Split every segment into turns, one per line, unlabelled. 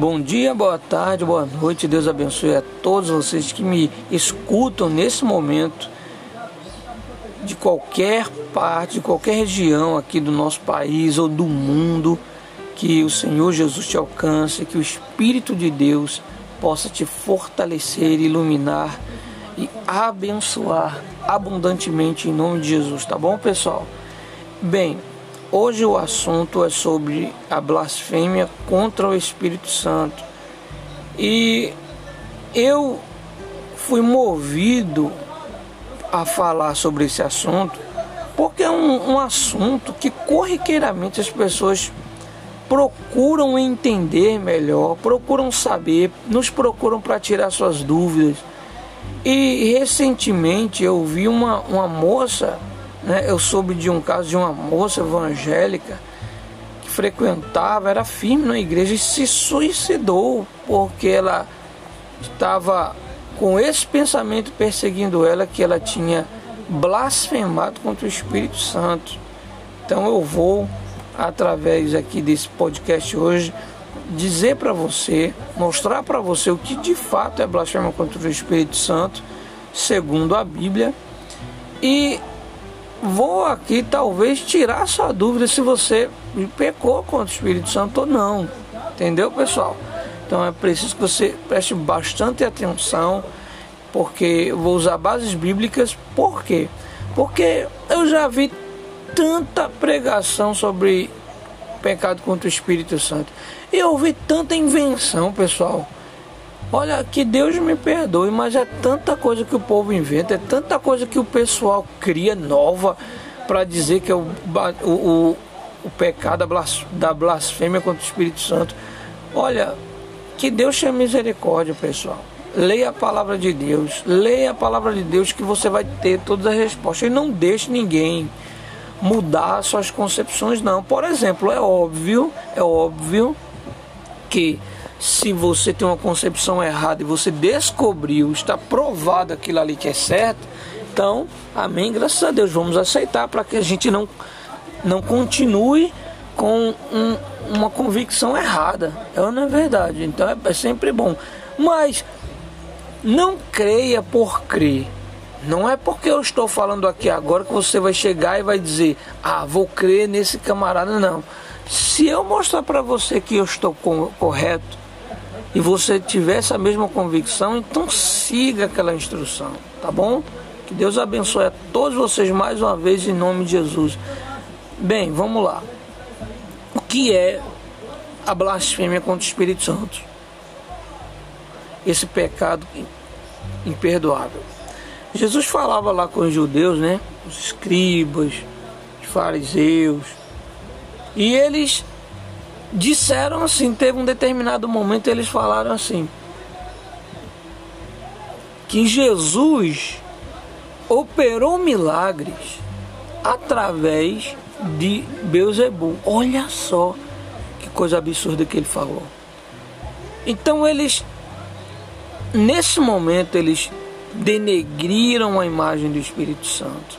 Bom dia, boa tarde, boa noite. Deus abençoe a todos vocês que me escutam nesse momento de qualquer parte, de qualquer região aqui do nosso país ou do mundo. Que o Senhor Jesus te alcance, que o Espírito de Deus possa te fortalecer, iluminar e abençoar abundantemente em nome de Jesus, tá bom, pessoal? Bem, Hoje o assunto é sobre a blasfêmia contra o Espírito Santo. E eu fui movido a falar sobre esse assunto porque é um, um assunto que corriqueiramente as pessoas procuram entender melhor, procuram saber, nos procuram para tirar suas dúvidas. E recentemente eu vi uma, uma moça né? Eu soube de um caso de uma moça evangélica que frequentava, era firme na igreja e se suicidou porque ela estava com esse pensamento perseguindo ela que ela tinha blasfemado contra o Espírito Santo. Então eu vou através aqui desse podcast hoje dizer para você, mostrar para você o que de fato é blasfêmia contra o Espírito Santo, segundo a Bíblia, e vou aqui talvez tirar sua dúvida se você pecou contra o Espírito Santo ou não. Entendeu, pessoal? Então é preciso que você preste bastante atenção, porque eu vou usar bases bíblicas. Por quê? Porque eu já vi tanta pregação sobre pecado contra o Espírito Santo. E eu ouvi tanta invenção, pessoal. Olha, que Deus me perdoe, mas é tanta coisa que o povo inventa, é tanta coisa que o pessoal cria nova para dizer que é o, o, o, pecado da blasfêmia contra o Espírito Santo. Olha, que Deus tenha misericórdia, pessoal. Leia a palavra de Deus, leia a palavra de Deus que você vai ter todas as respostas. E não deixe ninguém mudar suas concepções, não. Por exemplo, é óbvio, é óbvio que se você tem uma concepção errada e você descobriu, está provado aquilo ali que é certo, então, amém, graças a Deus, vamos aceitar para que a gente não, não continue com um, uma convicção errada. É ou não é verdade? Então é, é sempre bom. Mas não creia por crer. Não é porque eu estou falando aqui agora que você vai chegar e vai dizer, ah, vou crer nesse camarada. Não. Se eu mostrar para você que eu estou correto, e você tiver essa mesma convicção, então siga aquela instrução, tá bom? Que Deus abençoe a todos vocês mais uma vez em nome de Jesus. Bem, vamos lá. O que é a blasfêmia contra o Espírito Santo? Esse pecado imperdoável. Jesus falava lá com os judeus, né? Os escribas, os fariseus, e eles disseram assim, teve um determinado momento eles falaram assim que Jesus operou milagres através de Beuzebu. Olha só que coisa absurda que ele falou. Então eles nesse momento eles denegriram a imagem do Espírito Santo.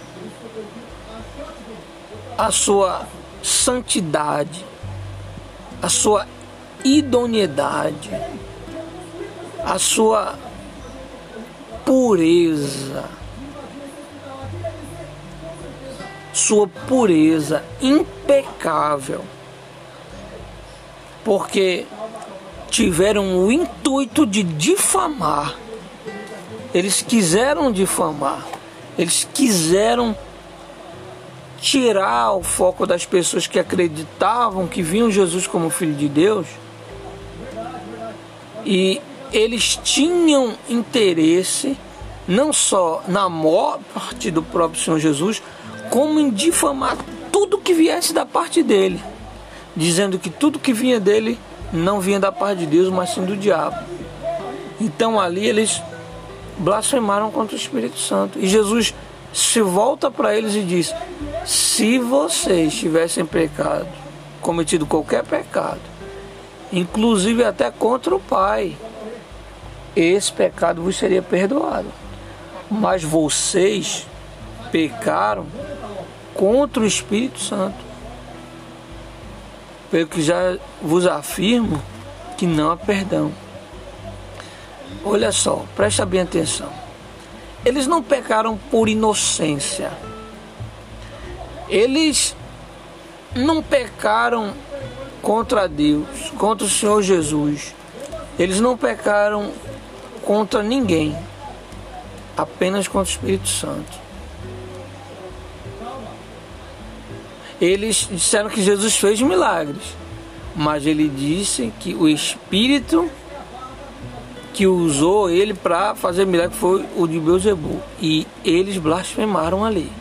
A sua santidade, a sua idoneidade, a sua pureza, sua pureza impecável, porque tiveram o intuito de difamar, eles quiseram difamar, eles quiseram tirar o foco das pessoas que acreditavam que viam Jesus como Filho de Deus e eles tinham interesse não só na morte do próprio Senhor Jesus, como em difamar tudo que viesse da parte dele, dizendo que tudo que vinha dele não vinha da parte de Deus, mas sim do diabo. Então ali eles blasfemaram contra o Espírito Santo. E Jesus se volta para eles e diz: se vocês tivessem pecado, cometido qualquer pecado, inclusive até contra o Pai, esse pecado vos seria perdoado. Mas vocês pecaram contra o Espírito Santo. Pelo que já vos afirmo que não há perdão. Olha só, presta bem atenção. Eles não pecaram por inocência. Eles não pecaram contra Deus, contra o Senhor Jesus. Eles não pecaram contra ninguém, apenas contra o Espírito Santo. Eles disseram que Jesus fez milagres, mas ele disse que o Espírito que usou ele para fazer milagre foi o de Beuzebu. E eles blasfemaram ali.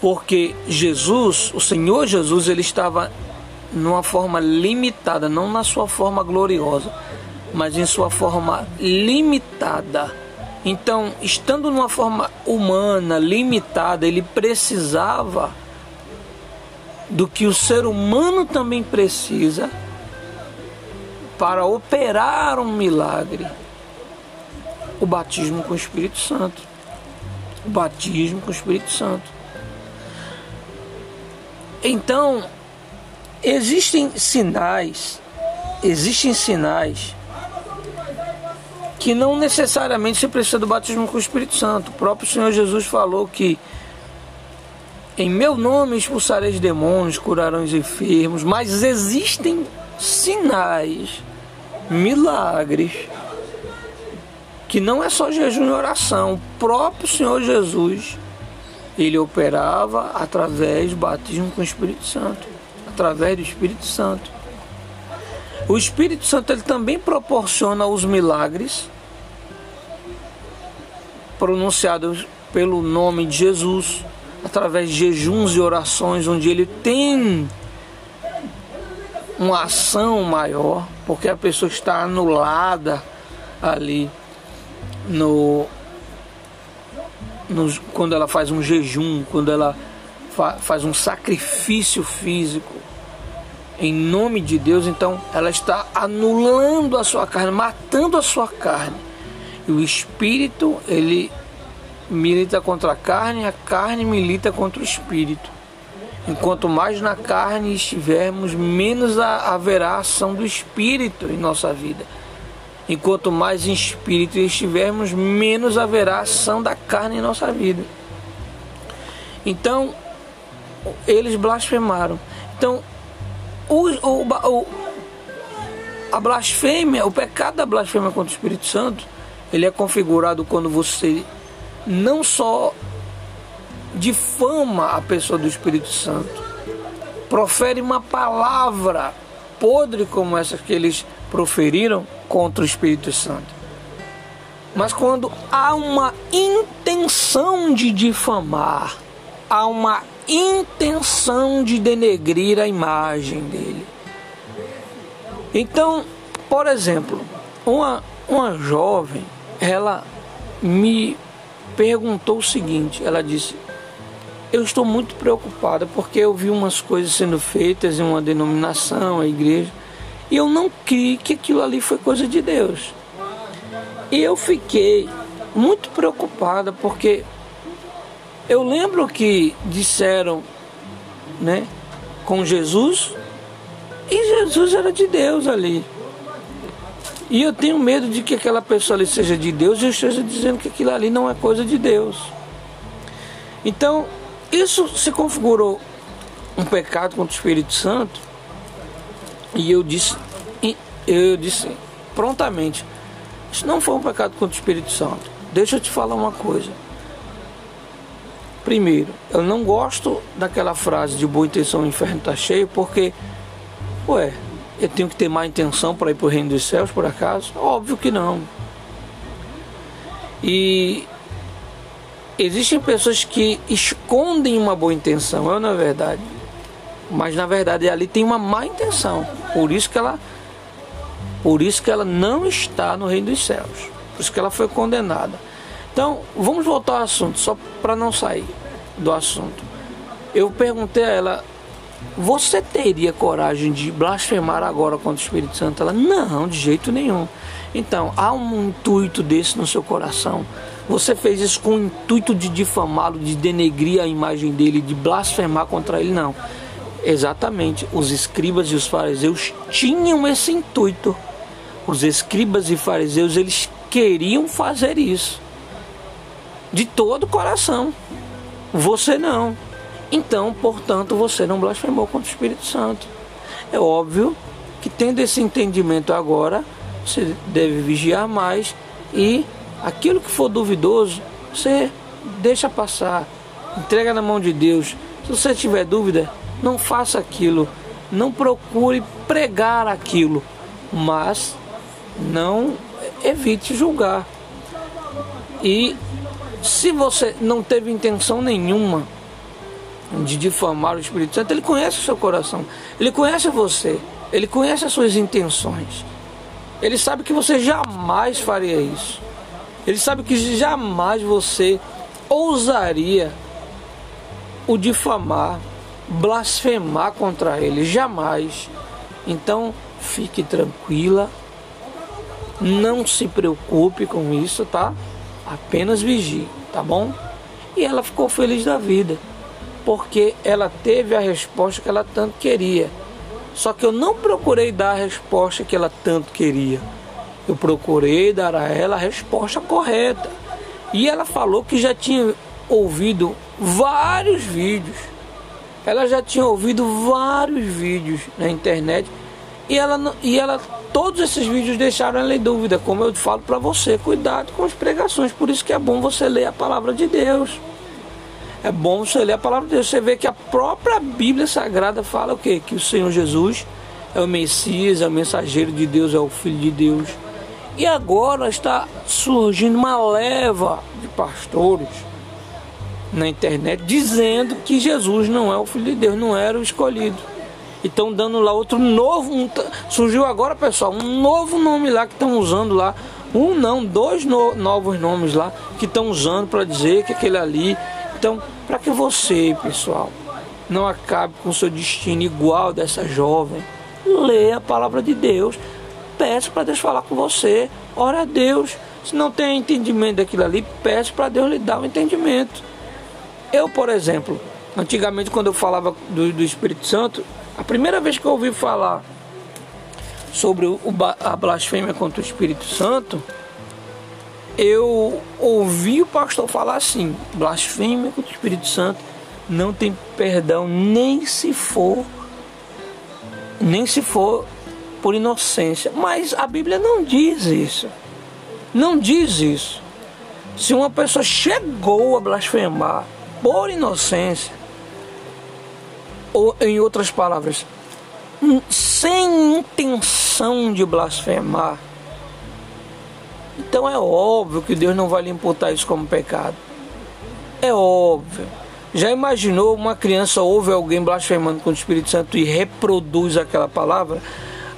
Porque Jesus, o Senhor Jesus, ele estava numa forma limitada, não na sua forma gloriosa, mas em sua forma limitada. Então, estando numa forma humana, limitada, ele precisava do que o ser humano também precisa para operar um milagre. O batismo com o Espírito Santo. O batismo com o Espírito Santo. Então, existem sinais, existem sinais que não necessariamente se precisa do batismo com o Espírito Santo. O próprio Senhor Jesus falou que em meu nome expulsareis demônios, curarão os enfermos, mas existem sinais, milagres, que não é só jejum e oração. O próprio Senhor Jesus, ele operava através do batismo com o Espírito Santo, através do Espírito Santo. O Espírito Santo ele também proporciona os milagres pronunciados pelo nome de Jesus através de jejuns e orações, onde ele tem uma ação maior, porque a pessoa está anulada ali no, no quando ela faz um jejum, quando ela fa, faz um sacrifício físico em nome de Deus, então ela está anulando a sua carne, matando a sua carne. E o espírito, ele milita contra a carne, a carne milita contra o espírito. Enquanto mais na carne estivermos, menos haverá ação do espírito em nossa vida. Enquanto mais em espírito estivermos, menos haverá ação da carne em nossa vida. Então, eles blasfemaram. Então, o, o, o, a blasfêmia, o pecado da blasfêmia contra o Espírito Santo, ele é configurado quando você não só difama a pessoa do Espírito Santo, profere uma palavra podre como essa que eles proferiram contra o Espírito Santo. Mas quando há uma intenção de difamar, há uma intenção de denegrir a imagem dele. Então, por exemplo, uma, uma jovem, ela me perguntou o seguinte: ela disse, eu estou muito preocupada porque eu vi umas coisas sendo feitas em uma denominação, a igreja, e eu não criei que aquilo ali foi coisa de Deus. E eu fiquei muito preocupada porque eu lembro que disseram, né, com Jesus, e Jesus era de Deus ali. E eu tenho medo de que aquela pessoa ali seja de Deus e eu esteja dizendo que aquilo ali não é coisa de Deus. Então, isso se configurou um pecado contra o Espírito Santo. E eu disse, eu disse prontamente, isso não foi um pecado contra o Espírito Santo. Deixa eu te falar uma coisa. Primeiro, eu não gosto daquela frase de boa intenção o inferno está cheio, porque, ué, eu tenho que ter má intenção para ir para o reino dos céus, por acaso? Óbvio que não. E existem pessoas que escondem uma boa intenção, é na verdade. Mas na verdade ali tem uma má intenção. Por isso que ela por isso que ela não está no reino dos céus. Por isso que ela foi condenada. Então, vamos voltar ao assunto, só para não sair do assunto. Eu perguntei a ela você teria coragem de blasfemar agora contra o Espírito Santo? Ela, não, de jeito nenhum. Então, há um intuito desse no seu coração. Você fez isso com o intuito de difamá-lo, de denegrir a imagem dele, de blasfemar contra ele? Não. Exatamente, os escribas e os fariseus tinham esse intuito. Os escribas e fariseus eles queriam fazer isso de todo o coração. Você não. Então, portanto, você não blasfemou contra o Espírito Santo. É óbvio que tendo esse entendimento agora, você deve vigiar mais e aquilo que for duvidoso, você deixa passar, entrega na mão de Deus. Se você tiver dúvida, não faça aquilo, não procure pregar aquilo, mas não evite julgar. E se você não teve intenção nenhuma de difamar o Espírito Santo, ele conhece o seu coração, ele conhece você, ele conhece as suas intenções. Ele sabe que você jamais faria isso. Ele sabe que jamais você ousaria o difamar, blasfemar contra ele, jamais. Então, fique tranquila, não se preocupe com isso, tá? Apenas vigie, tá bom? E ela ficou feliz da vida, porque ela teve a resposta que ela tanto queria. Só que eu não procurei dar a resposta que ela tanto queria. Eu procurei dar a ela a resposta correta. E ela falou que já tinha ouvido vários vídeos. Ela já tinha ouvido vários vídeos na internet. E ela, e ela todos esses vídeos deixaram ela em dúvida. Como eu falo para você, cuidado com as pregações. Por isso que é bom você ler a palavra de Deus. É bom você ler a palavra de Deus. Você vê que a própria Bíblia Sagrada fala o quê? Que o Senhor Jesus é o Messias, é o mensageiro de Deus, é o Filho de Deus. E agora está surgindo uma leva de pastores na internet dizendo que Jesus não é o Filho de Deus, não era o escolhido. E estão dando lá outro novo. Um, surgiu agora, pessoal, um novo nome lá que estão usando lá. Um não, dois no, novos nomes lá que estão usando para dizer que aquele ali então, para que você, pessoal, não acabe com o seu destino igual dessa jovem, leia a palavra de Deus, peça para Deus falar com você, ora a Deus. Se não tem entendimento daquilo ali, peça para Deus lhe dar o um entendimento. Eu, por exemplo, antigamente quando eu falava do, do, Espírito Santo, a primeira vez que eu ouvi falar sobre o, a blasfêmia contra o Espírito Santo, eu ouvi o pastor falar assim: blasfêmia contra o Espírito Santo não tem perdão nem se for nem se for por inocência. Mas a Bíblia não diz isso. Não diz isso. Se uma pessoa chegou a blasfemar por inocência, ou em outras palavras, sem intenção de blasfemar, então é óbvio que Deus não vai lhe imputar isso como pecado. É óbvio. Já imaginou uma criança ouve alguém blasfemando com o Espírito Santo e reproduz aquela palavra?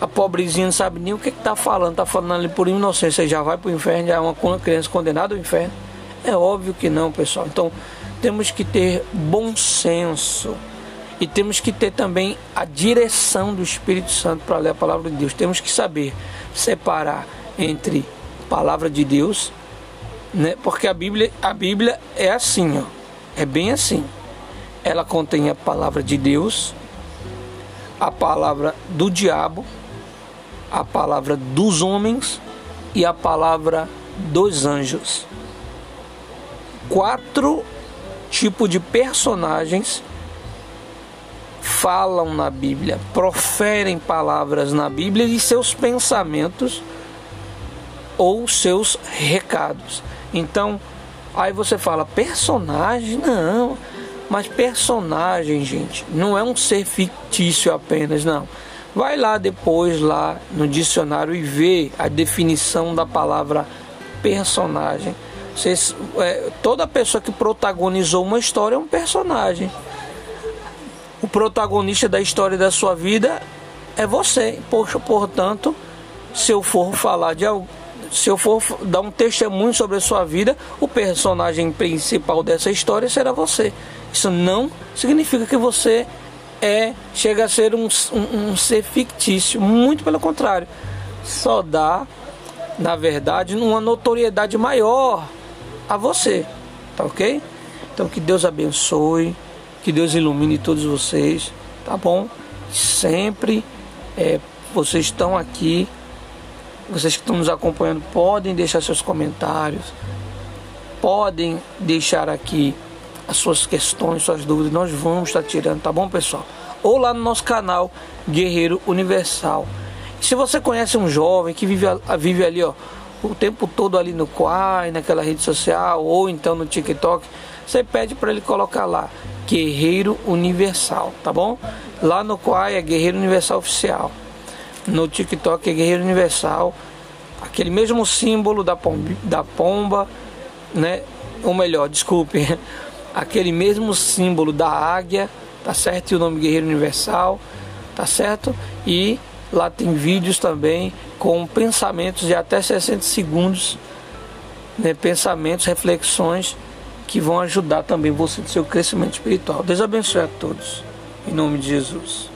A pobrezinha não sabe nem o que está falando, está falando ali por inocência, já vai para o inferno, já é uma criança condenada ao inferno. É óbvio que não, pessoal. Então temos que ter bom senso e temos que ter também a direção do Espírito Santo para ler a palavra de Deus. Temos que saber separar entre palavra de Deus, né? Porque a Bíblia, a Bíblia é assim, ó. É bem assim. Ela contém a palavra de Deus, a palavra do diabo, a palavra dos homens e a palavra dos anjos. Quatro tipos de personagens falam na Bíblia, proferem palavras na Bíblia e seus pensamentos ou seus recados. Então, aí você fala, personagem? Não, mas personagem, gente, não é um ser fictício apenas, não. Vai lá depois, lá no dicionário, e vê a definição da palavra personagem. Vocês, é, toda pessoa que protagonizou uma história é um personagem. O protagonista da história da sua vida é você. Poxa, portanto, se eu for falar de se eu for dar um testemunho sobre a sua vida, o personagem principal dessa história será você. Isso não significa que você é chega a ser um, um, um ser fictício, muito pelo contrário. Só dá, na verdade, uma notoriedade maior a você, tá ok? Então que Deus abençoe, que Deus ilumine todos vocês tá bom? Sempre é, vocês estão aqui, vocês que estão nos acompanhando podem deixar seus comentários, podem deixar aqui as suas questões, suas dúvidas, nós vamos estar tirando, tá bom, pessoal? Ou lá no nosso canal Guerreiro Universal. Se você conhece um jovem que vive, vive ali, ó, o tempo todo ali no Quai, naquela rede social, ou então no TikTok, você pede para ele colocar lá Guerreiro Universal, tá bom? Lá no Quai é Guerreiro Universal Oficial. No TikTok é Guerreiro Universal. Aquele mesmo símbolo da pomba, da pomba, né? Ou melhor, desculpe, aquele mesmo símbolo da águia, tá certo? E o nome Guerreiro Universal, tá certo? E lá tem vídeos também com pensamentos de até 60 segundos, né? pensamentos, reflexões que vão ajudar também você no seu crescimento espiritual. Deus abençoe a todos. Em nome de Jesus.